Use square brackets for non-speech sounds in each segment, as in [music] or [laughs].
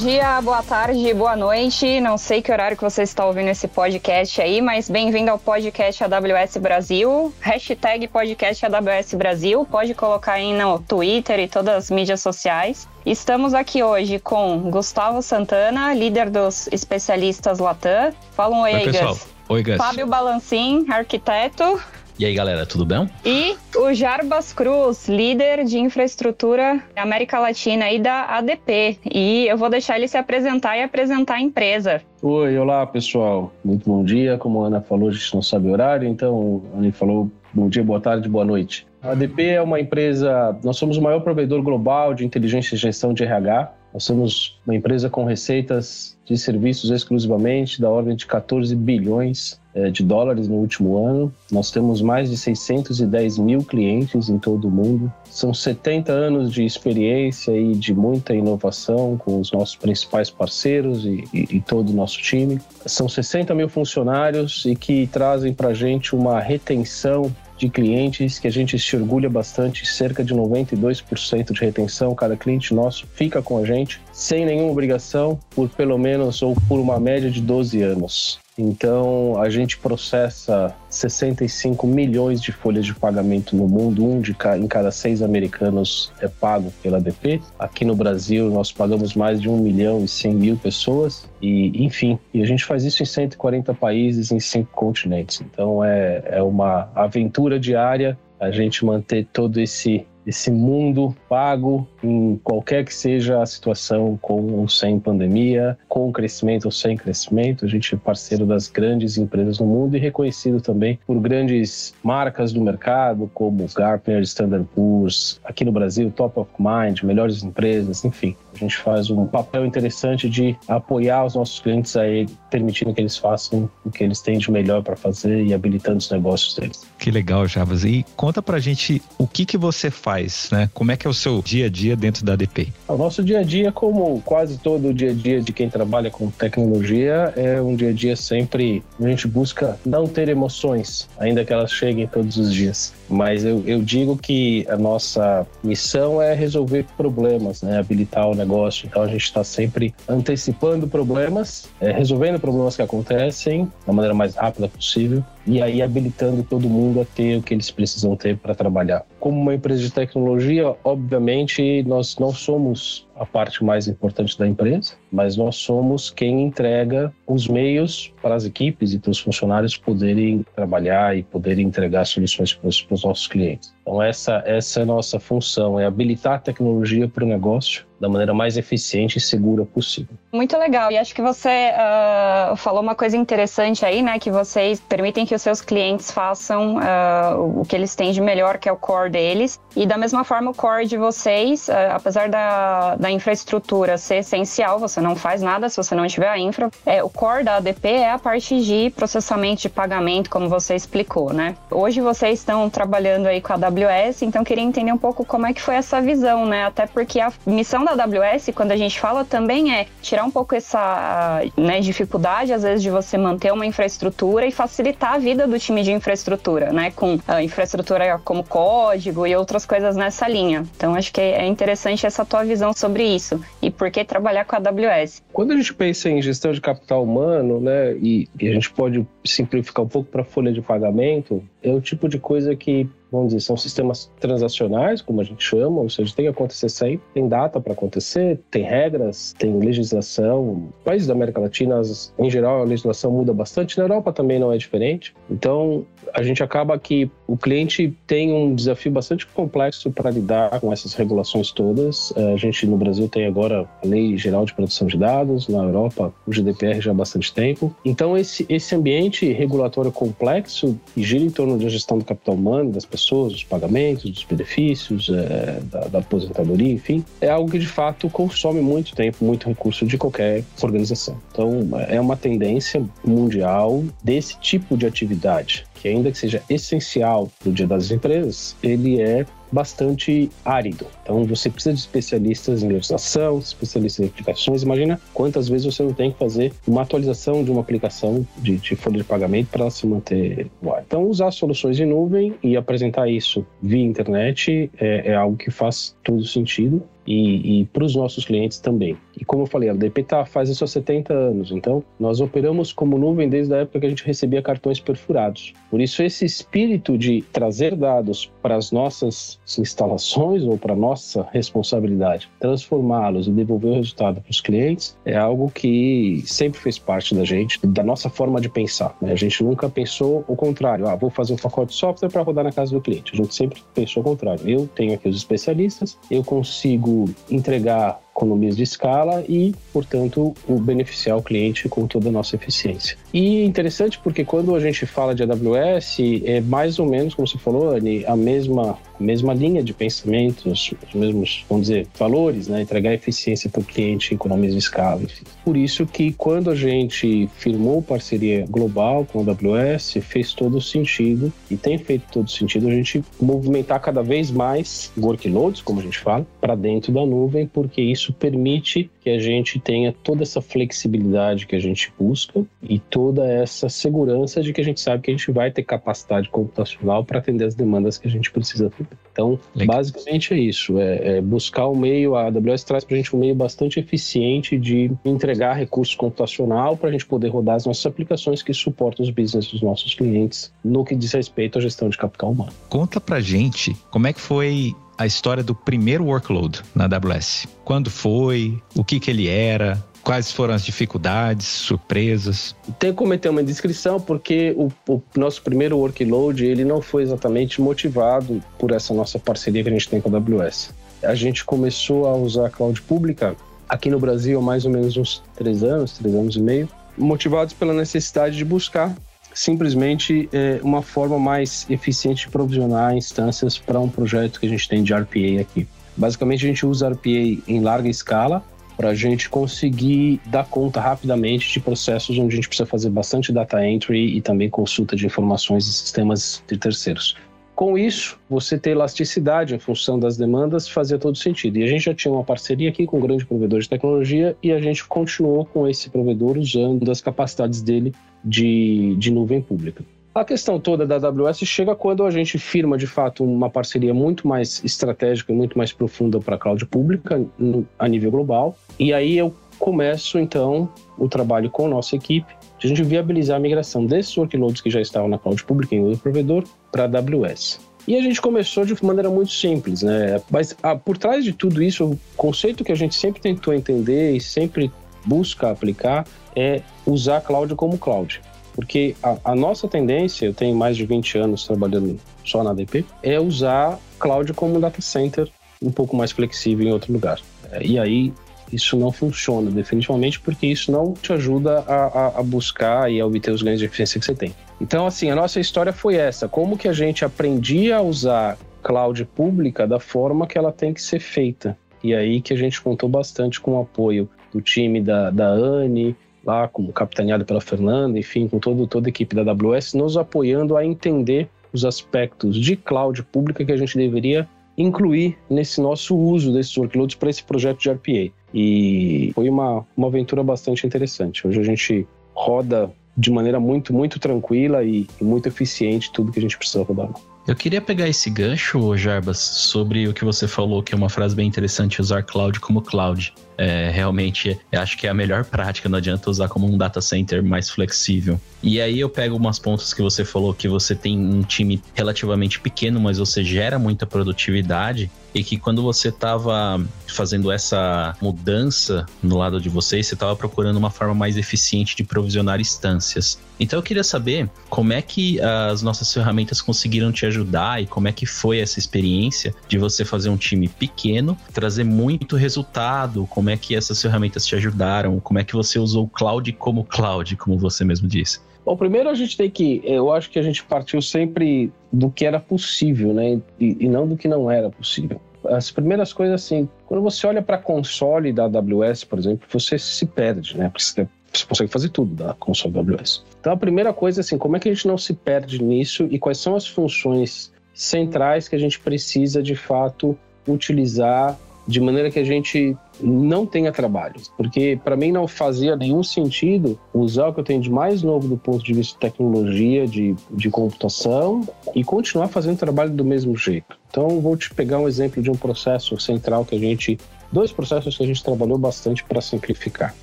dia, boa tarde, boa noite. Não sei que horário que você está ouvindo esse podcast aí, mas bem-vindo ao podcast AWS Brasil. Hashtag podcast AWS Brasil. Pode colocar aí no Twitter e todas as mídias sociais. Estamos aqui hoje com Gustavo Santana, líder dos especialistas Latam. Fala um oi, oi aí, pessoal. Gus. Oi, Gus. Fábio Balancim, arquiteto. E aí, galera, tudo bem? E o Jarbas Cruz, líder de infraestrutura América Latina e da ADP. E eu vou deixar ele se apresentar e apresentar a empresa. Oi, olá, pessoal. Muito bom dia. Como a Ana falou, a gente não sabe o horário, então a Ana falou bom dia, boa tarde, boa noite. A ADP é uma empresa, nós somos o maior provedor global de inteligência e gestão de RH. Nós somos uma empresa com receitas de serviços exclusivamente da ordem de 14 bilhões é, de dólares no último ano. Nós temos mais de 610 mil clientes em todo o mundo. São 70 anos de experiência e de muita inovação com os nossos principais parceiros e, e, e todo o nosso time. São 60 mil funcionários e que trazem para a gente uma retenção de clientes que a gente se orgulha bastante, cerca de 92% de retenção. Cada cliente nosso fica com a gente sem nenhuma obrigação por pelo menos ou por uma média de 12 anos. Então, a gente processa 65 milhões de folhas de pagamento no mundo, um de ca... em cada seis americanos é pago pela BP. Aqui no Brasil, nós pagamos mais de 1 milhão e 100 mil pessoas. E, enfim, e a gente faz isso em 140 países, em cinco continentes. Então, é, é uma aventura diária a gente manter todo esse esse mundo pago em qualquer que seja a situação, com ou sem pandemia, com crescimento ou sem crescimento. A gente é parceiro das grandes empresas no mundo e reconhecido também por grandes marcas do mercado, como Gartner, Standard Poor's, aqui no Brasil, Top of Mind, melhores empresas, enfim. A gente faz um papel interessante de apoiar os nossos clientes aí, permitindo que eles façam o que eles têm de melhor para fazer e habilitando os negócios deles. Que legal, Javas. E conta pra gente o que que você faz, né? Como é que é o seu dia a dia dentro da ADP? O nosso dia a dia, como quase todo o dia a dia de quem trabalha com tecnologia, é um dia a dia sempre a gente busca não ter emoções, ainda que elas cheguem todos os dias. Mas eu, eu digo que a nossa missão é resolver problemas, né? Habilitar o negócio. Então a gente está sempre antecipando problemas, é, resolvendo problemas que acontecem da maneira mais rápida possível e aí habilitando todo mundo a ter o que eles precisam ter para trabalhar. Como uma empresa de tecnologia, obviamente nós não somos a parte mais importante da empresa, mas nós somos quem entrega os meios para as equipes e para os funcionários poderem trabalhar e poderem entregar soluções para os, para os nossos clientes. Então essa essa é a nossa função, é habilitar a tecnologia para o negócio da maneira mais eficiente e segura possível. Muito legal. E acho que você uh, falou uma coisa interessante aí, né? Que vocês permitem que os seus clientes façam uh, o que eles têm de melhor, que é o core deles. E da mesma forma, o core de vocês, uh, apesar da, da infraestrutura ser essencial, você não faz nada se você não tiver a infra. É, o core da ADP é a parte de processamento de pagamento, como você explicou, né? Hoje vocês estão trabalhando aí com a AWS, então queria entender um pouco como é que foi essa visão, né? Até porque a missão da AWS, quando a gente fala, também é tirar um pouco essa né, dificuldade, às vezes, de você manter uma infraestrutura e facilitar a vida do time de infraestrutura, né? Com infraestrutura como código e outras coisas nessa linha. Então, acho que é interessante essa tua visão sobre isso e por que trabalhar com a AWS. Quando a gente pensa em gestão de capital humano, né, e, e a gente pode simplificar um pouco para folha de pagamento, é o tipo de coisa que vamos dizer, são sistemas transacionais, como a gente chama, ou seja, tem que acontecer sempre, tem data para acontecer, tem regras, tem legislação. Países da América Latina, em geral, a legislação muda bastante, na Europa também não é diferente. Então, a gente acaba que o cliente tem um desafio bastante complexo para lidar com essas regulações todas. É, a gente no Brasil tem agora a Lei Geral de Proteção de Dados, na Europa o GDPR já há bastante tempo. Então, esse, esse ambiente regulatório complexo que gira em torno da gestão do capital humano, das pessoas, dos pagamentos, dos benefícios, é, da, da, aposentadoria, enfim, é algo que de fato consome muito tempo, muito recurso de qualquer organização. Então, é uma tendência mundial desse tipo de atividade, que ainda que seja essencial no dia das empresas, ele é bastante árido. Então você precisa de especialistas em legislação, especialistas em aplicações. Imagina quantas vezes você não tem que fazer uma atualização de uma aplicação de, de folha de pagamento para se manter no ar. Então usar soluções de nuvem e apresentar isso via internet é, é algo que faz todo sentido. E, e para os nossos clientes também. E como eu falei, a DP tá, faz isso há 70 anos, então nós operamos como nuvem desde a época que a gente recebia cartões perfurados. Por isso, esse espírito de trazer dados para as nossas instalações ou para nossa responsabilidade, transformá-los e devolver o resultado para os clientes, é algo que sempre fez parte da gente, da nossa forma de pensar. Né? A gente nunca pensou o contrário, ah, vou fazer um pacote de software para rodar na casa do cliente. A gente sempre pensou o contrário. Eu tenho aqui os especialistas, eu consigo entregar economias de escala e, portanto, o beneficiar o cliente com toda a nossa eficiência. E interessante porque quando a gente fala de AWS, é mais ou menos, como você falou, Anny, a mesma, mesma linha de pensamento, os, mesmos, vamos dizer, valores, né? entregar eficiência para o cliente, economias de escala, enfim. Por isso que quando a gente firmou parceria global com a AWS, fez todo sentido e tem feito todo sentido a gente movimentar cada vez mais workloads, como a gente fala, para dentro da nuvem, porque isso isso permite que a gente tenha toda essa flexibilidade que a gente busca e toda essa segurança de que a gente sabe que a gente vai ter capacidade computacional para atender as demandas que a gente precisa atender. Então, Legal. basicamente é isso: é, é buscar o um meio. A AWS traz para a gente um meio bastante eficiente de entregar recurso computacional para a gente poder rodar as nossas aplicações que suportam os business dos nossos clientes no que diz respeito à gestão de capital humano. Conta para gente como é que foi a história do primeiro workload na AWS. Quando foi? O que, que ele era? Quais foram as dificuldades, surpresas? Tem que cometer uma descrição porque o, o, nosso primeiro workload ele não foi exatamente motivado por essa nossa parceria que a gente tem com a AWS. A gente começou a usar a cloud pública aqui no Brasil há mais ou menos uns três anos, três anos e meio, motivados pela necessidade de buscar simplesmente é, uma forma mais eficiente de provisionar instâncias para um projeto que a gente tem de RPA aqui. Basicamente, a gente usa RPA em larga escala para a gente conseguir dar conta rapidamente de processos onde a gente precisa fazer bastante data entry e também consulta de informações de sistemas de terceiros. Com isso, você ter elasticidade em função das demandas fazia todo sentido. E a gente já tinha uma parceria aqui com um grande provedor de tecnologia e a gente continuou com esse provedor usando as capacidades dele de, de nuvem pública. A questão toda da AWS chega quando a gente firma de fato uma parceria muito mais estratégica e muito mais profunda para a cloud pública no, a nível global. E aí eu começo então o trabalho com a nossa equipe de a gente viabilizar a migração desses workloads que já estavam na cloud pública em outro provedor para a AWS. E a gente começou de maneira muito simples, né? Mas ah, por trás de tudo isso, o conceito que a gente sempre tentou entender e sempre busca aplicar é usar cloud como cloud. Porque a, a, nossa tendência, eu tenho mais de 20 anos trabalhando só na ADP, é usar cloud como data center um pouco mais flexível em outro lugar. É, e aí isso não funciona definitivamente porque isso não te ajuda a, a, a, buscar e a obter os ganhos de eficiência que você tem. Então, assim, a nossa história foi essa: como que a gente aprendia a usar cloud pública da forma que ela tem que ser feita. E aí que a gente contou bastante com o apoio do time da, da ANI, lá como capitaneado pela Fernanda, enfim, com todo, toda a equipe da AWS, nos apoiando a entender os aspectos de cloud pública que a gente deveria incluir nesse nosso uso desses workloads para esse projeto de RPA. E foi uma, uma aventura bastante interessante. Hoje a gente roda de maneira muito, muito tranquila e, e muito eficiente tudo que a gente precisa rodar. Eu queria pegar esse gancho, Jarbas, sobre o que você falou, que é uma frase bem interessante, usar cloud como cloud. É, realmente, acho que é a melhor prática, não adianta usar como um data center mais flexível. E aí eu pego umas pontas que você falou, que você tem um time relativamente pequeno, mas você gera muita produtividade, e que quando você estava fazendo essa mudança no lado de vocês, você estava procurando uma forma mais eficiente de provisionar instâncias. Então eu queria saber como é que as nossas ferramentas conseguiram te ajudar e como é que foi essa experiência de você fazer um time pequeno, trazer muito resultado, como é que essas ferramentas te ajudaram, como é que você usou o cloud como cloud, como você mesmo disse. Bom, primeiro a gente tem que, eu acho que a gente partiu sempre do que era possível, né, e, e não do que não era possível as primeiras coisas assim, quando você olha para console da AWS, por exemplo, você se perde, né? Porque você você consegue fazer tudo da console AWS. Então a primeira coisa assim, como é que a gente não se perde nisso e quais são as funções centrais que a gente precisa de fato utilizar de maneira que a gente não tenha trabalho. Porque para mim não fazia nenhum sentido usar o que eu tenho de mais novo do ponto de vista de tecnologia, de, de computação e continuar fazendo trabalho do mesmo jeito. Então vou te pegar um exemplo de um processo central que a gente dois processos que a gente trabalhou bastante para simplificar,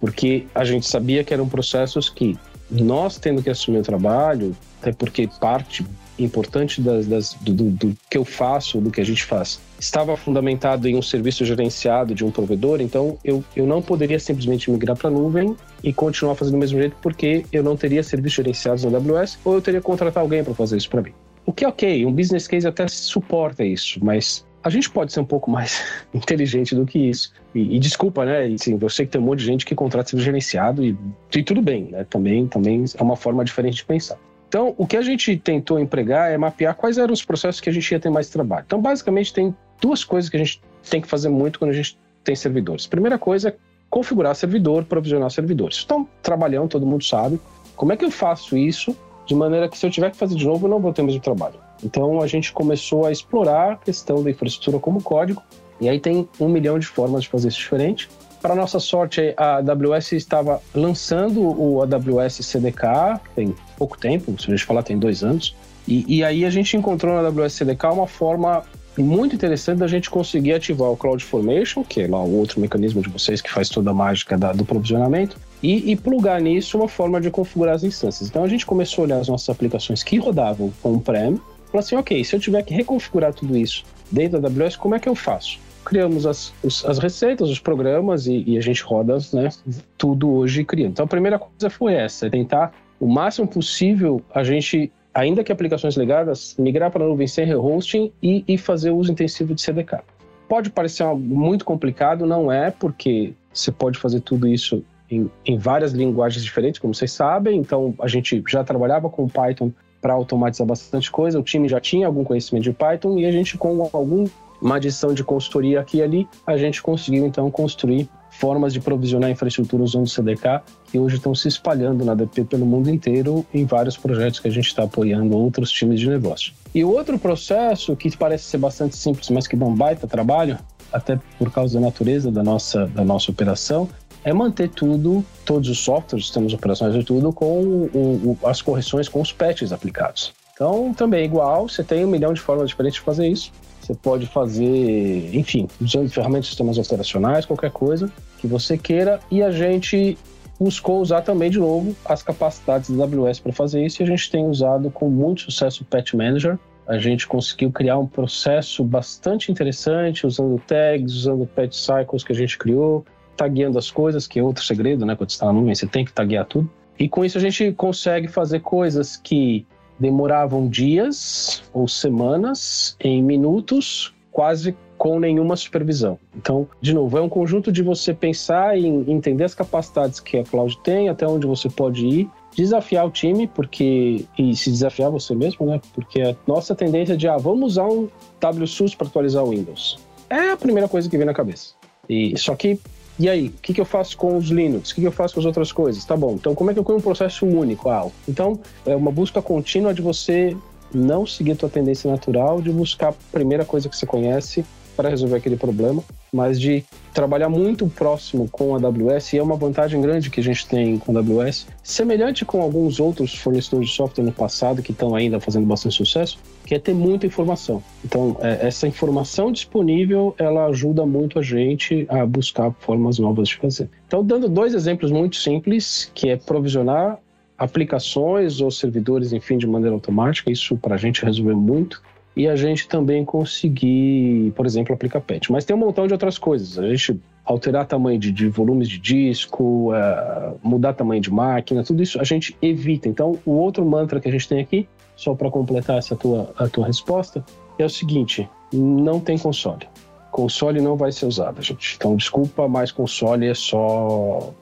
porque a gente sabia que eram processos que nós tendo que assumir o trabalho, até porque parte importante das, das do, do, que eu faço, do que a gente faz, estava fundamentado em um serviço gerenciado de um provedor, então eu, eu não poderia simplesmente migrar para a nuvem e continuar fazendo do mesmo jeito, porque eu não teria serviços gerenciados na AWS ou eu teria que contratar alguém para fazer isso para mim. O que é ok, um business case até suporta isso, mas a gente pode ser um pouco mais [laughs] inteligente do que isso. E, e desculpa, né? E, sim, eu sei que tem um monte de gente que contrata serviço gerenciado e, e tudo bem, né? Também, também é uma forma diferente de pensar. Então, o que a gente tentou empregar é mapear quais eram os processos que a gente ia ter mais trabalho. Então, basicamente, tem duas coisas que a gente tem que fazer muito quando a gente tem servidores. Primeira coisa é configurar servidor, provisionar servidores. Então, trabalhando, todo mundo sabe. Como é que eu faço isso de maneira que se eu tiver que fazer de novo, eu não vou ter o mesmo trabalho? Então, a gente começou a explorar a questão da infraestrutura como código. E aí tem um milhão de formas de fazer isso diferente. Para nossa sorte, a AWS estava lançando o AWS CDK tem pouco tempo, se a gente falar tem dois anos. E, e aí a gente encontrou na AWS CDK uma forma muito interessante da gente conseguir ativar o CloudFormation, que é lá o outro mecanismo de vocês que faz toda a mágica da, do provisionamento, e, e plugar nisso uma forma de configurar as instâncias. Então a gente começou a olhar as nossas aplicações que rodavam on-prem, falou assim, ok, se eu tiver que reconfigurar tudo isso dentro da AWS, como é que eu faço? Criamos as, os, as receitas, os programas e, e, a gente roda né, tudo hoje criando. Então a primeira coisa foi essa, é tentar o máximo possível a gente ainda que aplicações legadas, migrar para a nuvem sem rehosting e, e fazer uso intensivo de CDK. Pode parecer algo muito complicado, não é, porque você pode fazer tudo isso em, em, várias linguagens diferentes, como vocês sabem. Então, a gente já trabalhava com Python para automatizar bastante coisa, o time já tinha algum conhecimento de Python e a gente, com alguma adição de consultoria aqui e ali, a gente conseguiu então construir formas de provisionar infraestrutura usando o CDK que hoje estão se espalhando na DP pelo mundo inteiro em vários projetos que a gente está apoiando outros times de negócio. E outro processo que parece ser bastante simples, mas que dá um baita trabalho, até por causa da natureza da nossa, da nossa operação, é manter tudo, todos os softwares, sistemas operacionais e tudo, com o, o, as correções com os patches aplicados. Então, também é igual, você tem um milhão de formas diferentes de fazer isso. Você pode fazer, enfim, usando ferramentas sistemas operacionais, qualquer coisa que você queira. E a gente buscou usar também, de novo, as capacidades da AWS para fazer isso. E a gente tem usado com muito sucesso o Patch Manager. A gente conseguiu criar um processo bastante interessante, usando tags, usando patch cycles que a gente criou, tagueando as coisas, que é outro segredo, né? Quando você está na nuvem, você tem que taguear tudo. E com isso a gente consegue fazer coisas que demoravam dias ou semanas em minutos, quase com nenhuma supervisão. Então, de novo, é um conjunto de você pensar em entender as capacidades que a cloud tem, até onde você pode ir, desafiar o time, porque e se desafiar você mesmo, né? Porque a nossa tendência é de ah, vamos usar um WSUS para atualizar o Windows. É a primeira coisa que vem na cabeça. E só que e aí, o que, que eu faço com os Linux? O que, que eu faço com as outras coisas? Tá bom, então como é que eu crio um processo único? Ah, então, é uma busca contínua de você não seguir a tua tendência natural, de buscar a primeira coisa que você conhece para resolver aquele problema, mas de trabalhar muito próximo com a AWS, e é uma vantagem grande que a gente tem com a AWS, semelhante com alguns outros fornecedores de software no passado que estão ainda fazendo bastante sucesso, que é ter muita informação. Então, é, essa informação disponível, ela ajuda muito a gente a buscar formas novas de fazer. Então, dando dois exemplos muito simples, que é provisionar aplicações ou servidores, enfim, de maneira automática, isso para a gente resolveu muito e a gente também conseguir, por exemplo, aplicar patch. Mas tem um montão de outras coisas. A gente alterar tamanho de, de volumes de disco, uh, mudar tamanho de máquina, tudo isso a gente evita. Então, o outro mantra que a gente tem aqui, só para completar essa tua, a tua resposta, é o seguinte: não tem console. Console não vai ser usado, gente. Então, desculpa, mas console é só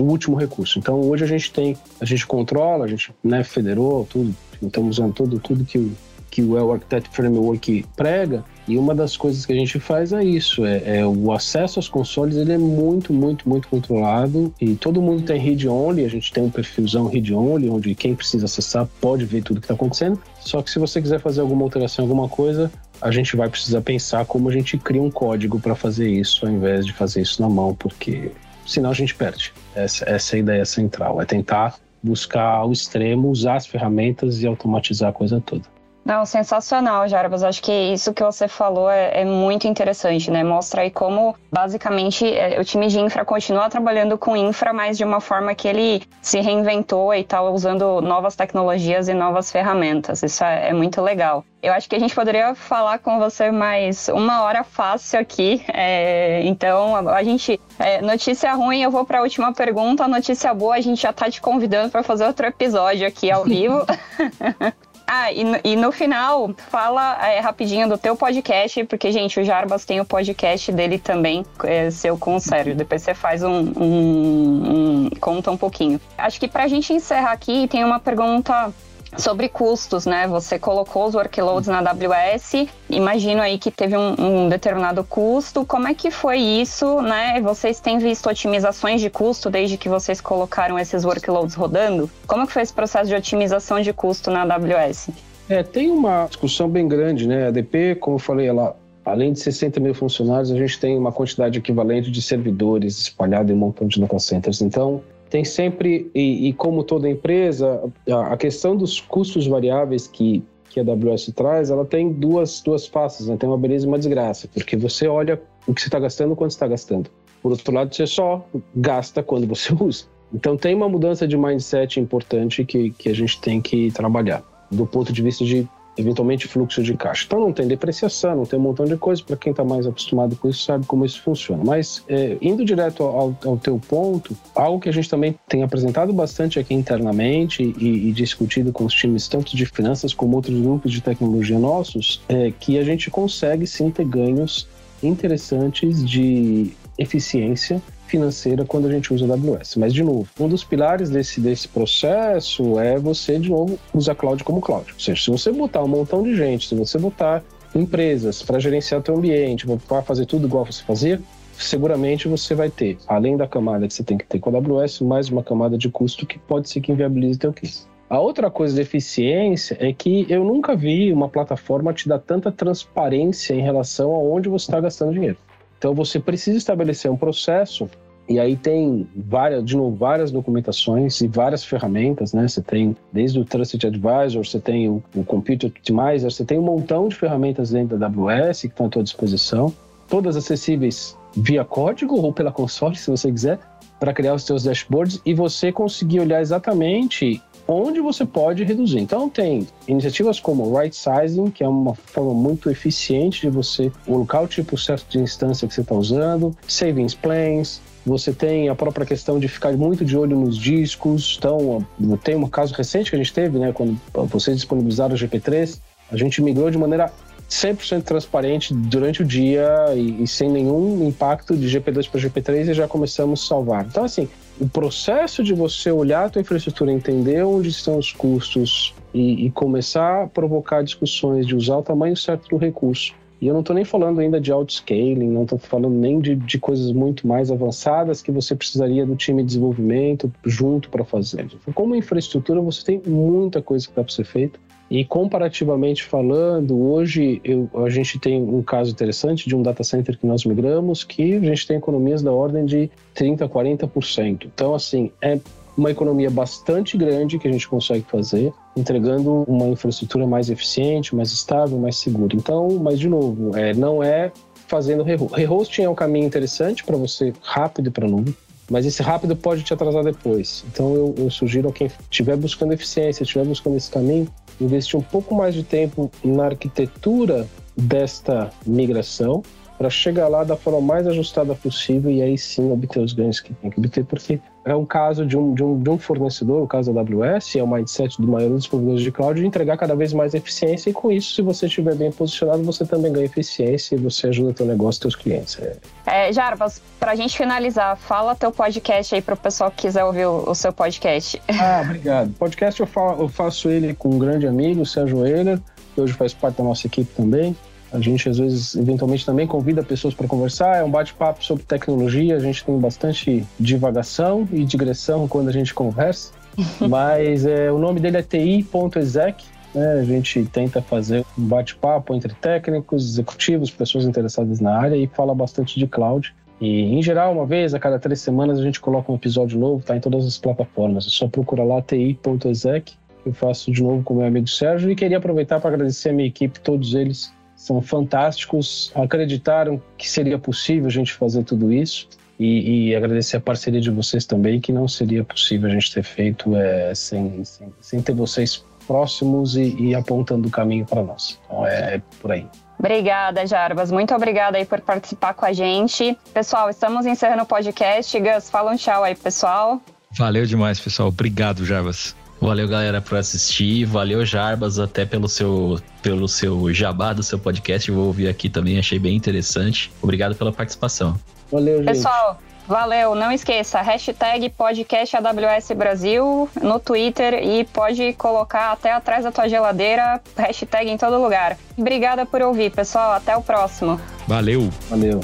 o último recurso. Então, hoje a gente tem, a gente controla, a gente né, federou tudo, estamos usando tudo, tudo que que o Well Architect Framework prega. E uma das coisas que a gente faz é isso, é, é, o acesso aos consoles ele é muito, muito, muito controlado e todo mundo tem read only, a gente tem um perfilzão read only, onde quem precisa acessar pode ver tudo que está acontecendo. Só que se você quiser fazer alguma alteração, alguma coisa, a gente vai precisar pensar como a gente cria um código para fazer isso, ao invés de fazer isso na mão, porque senão a gente perde. Essa, essa é a ideia central, é tentar buscar ao extremo, usar as ferramentas e automatizar a coisa toda. Não, sensacional, Jarbas. Acho que isso que você falou é, é muito interessante, né? Mostra aí como, basicamente, é, o time de infra continua trabalhando com infra, mas de uma forma que ele se reinventou e está usando novas tecnologias e novas ferramentas. Isso é, é, muito legal. Eu acho que a gente poderia falar com você mais uma hora fácil aqui. É, então, a gente. É, notícia ruim, eu vou para a última pergunta. Notícia boa, a gente já está te convidando para fazer outro episódio aqui ao vivo. [laughs] Ah, e no, e no final, fala é, rapidinho do teu podcast, porque, gente, o Jarbas tem o podcast dele também, é, seu com o Sérgio. Depois você faz um, um, um. conta um pouquinho. Acho que pra gente encerrar aqui, tem uma pergunta Sobre custos, né? Você colocou os workloads na AWS, imagino aí que teve um, um, determinado custo. Como é que foi isso, né? Vocês têm visto otimizações de custo desde que vocês colocaram esses workloads rodando? Como que foi esse processo de otimização de custo na AWS? É, tem uma discussão bem grande, né? A ADP, como eu falei, ela Além de 60 mil funcionários, a gente tem uma quantidade equivalente de servidores espalhados em um montão de data centers. Então, tem sempre, e, e como toda empresa, a, a, questão dos custos variáveis que, que a AWS traz, ela tem duas, duas faces, né? tem uma beleza e uma desgraça, porque você olha o que você está gastando quando está gastando. Por outro lado, você só gasta quando você [laughs] usa. Então tem uma mudança de mindset importante que, que a gente tem que trabalhar, do ponto de vista de eventualmente fluxo de caixa. Então não tem depreciação, não tem um montão de coisa, para quem está mais acostumado com isso sabe como isso funciona. Mas é, indo direto ao, ao, teu ponto, algo que a gente também tem apresentado bastante aqui internamente e, e, discutido com os times tanto de finanças como outros grupos de tecnologia nossos, é que a gente consegue sim ter ganhos interessantes de eficiência financeira quando a gente usa AWS. Mas, de novo, um dos pilares desse, desse processo é você, de novo, usar cloud como cloud. Ou seja, se você botar um montão de gente, se você botar empresas para gerenciar o teu ambiente, para fazer tudo igual você fazia, seguramente você vai ter, além da camada que você tem que ter com a AWS, mais uma camada de custo que pode ser que inviabilize teu case. A outra coisa de eficiência é que eu nunca vi uma plataforma te dar tanta transparência em relação a onde você está gastando dinheiro. Então você precisa estabelecer um processo e aí tem várias, de novo, várias documentações e várias ferramentas, né? Você tem desde o Trusted Advisor, você tem o, o Computer Optimizer, você tem um montão de ferramentas dentro da AWS que estão à tua disposição, todas acessíveis via código ou pela console, se você quiser, para criar os seus dashboards e você conseguir olhar exatamente onde você pode reduzir. Então, tem iniciativas como Right Sizing, que é uma forma muito eficiente de você colocar o tipo certo de instância que você está usando, Savings Plans, você tem a própria questão de ficar muito de olho nos discos. Então, tem um caso recente que a gente teve, né, quando vocês disponibilizaram o GP3, a gente migrou de maneira 100% transparente durante o dia e, e, sem nenhum impacto de GP2 para GP3 e já começamos a salvar. Então, assim, o processo de você olhar a tua infraestrutura, entender onde estão os custos e, e começar a provocar discussões de usar o tamanho certo do recurso. E eu não estou nem falando ainda de outscaling, não estou falando nem de, de, coisas muito mais avançadas que você precisaria do time de desenvolvimento junto para fazer. Como infraestrutura, você tem muita coisa que dá para ser feita. E comparativamente falando, hoje eu, a gente tem um caso interessante de um data center que nós migramos, que a gente tem economias da ordem de 30%, 40%. Então, assim, é uma economia bastante grande que a gente consegue fazer, entregando uma infraestrutura mais eficiente, mais estável, mais segura. Então, mas de novo, é, não é fazendo rehosting. Rehosting é um caminho interessante para você rápido para nuvem, mas esse rápido pode te atrasar depois. Então, eu, eu sugiro a quem estiver buscando eficiência, estiver buscando esse caminho, investir um pouco mais de tempo na arquitetura desta migração para chegar lá da forma mais ajustada possível e aí sim obter os ganhos que tem que obter, porque é um caso de um, de um, de um fornecedor, o caso da AWS, é o mindset do maior dos provedores de cloud, de entregar cada vez mais eficiência e com isso, se você estiver bem posicionado, você também ganha eficiência e você ajuda o teu negócio e teus clientes. É. É, Jarbas, pra gente finalizar, fala teu podcast aí pro pessoal que quiser ouvir o, o seu podcast. [laughs] Ah, obrigado. Podcast eu, fa eu faço ele com um grande amigo, o Sérgio Euler, que hoje faz parte da nossa equipe também. A gente, às vezes, eventualmente também convida pessoas para conversar. É um bate-papo sobre tecnologia. A gente tem bastante divagação e digressão quando a gente conversa. [laughs] Mas é, o nome dele é ti.exec. Né? A gente tenta fazer um bate-papo entre técnicos, executivos, pessoas interessadas na área e fala bastante de cloud. E, em geral, uma vez a cada três semanas a gente coloca um episódio novo, tá em todas as plataformas. É só procura lá ti.exec Eu faço de novo com meu amigo Sérgio e queria aproveitar para agradecer a minha equipe, todos eles são fantásticos, acreditaram que seria possível a gente fazer tudo isso. E, e, agradecer a parceria de vocês também, que não seria possível a gente ter feito é, sem, sem, sem, ter vocês próximos e, e apontando o caminho para nós. Então é, é por aí. Obrigada, Jarbas. Muito obrigada aí por participar com a gente. Pessoal, estamos encerrando o podcast. Gus, fala um tchau aí, pessoal. Valeu demais, pessoal. Obrigado, Jarbas. Valeu, galera, por assistir. Valeu, Jarbas, até pelo seu, pelo seu jabá do seu podcast. vou ouvir aqui também, achei bem interessante. Obrigado pela participação. Valeu, gente. Pessoal, valeu. Não esqueça, hashtag podcast AWS Brasil no Twitter e pode colocar até atrás da tua geladeira, hashtag em todo lugar. Obrigada por ouvir, pessoal. Até o próximo. Valeu. Valeu.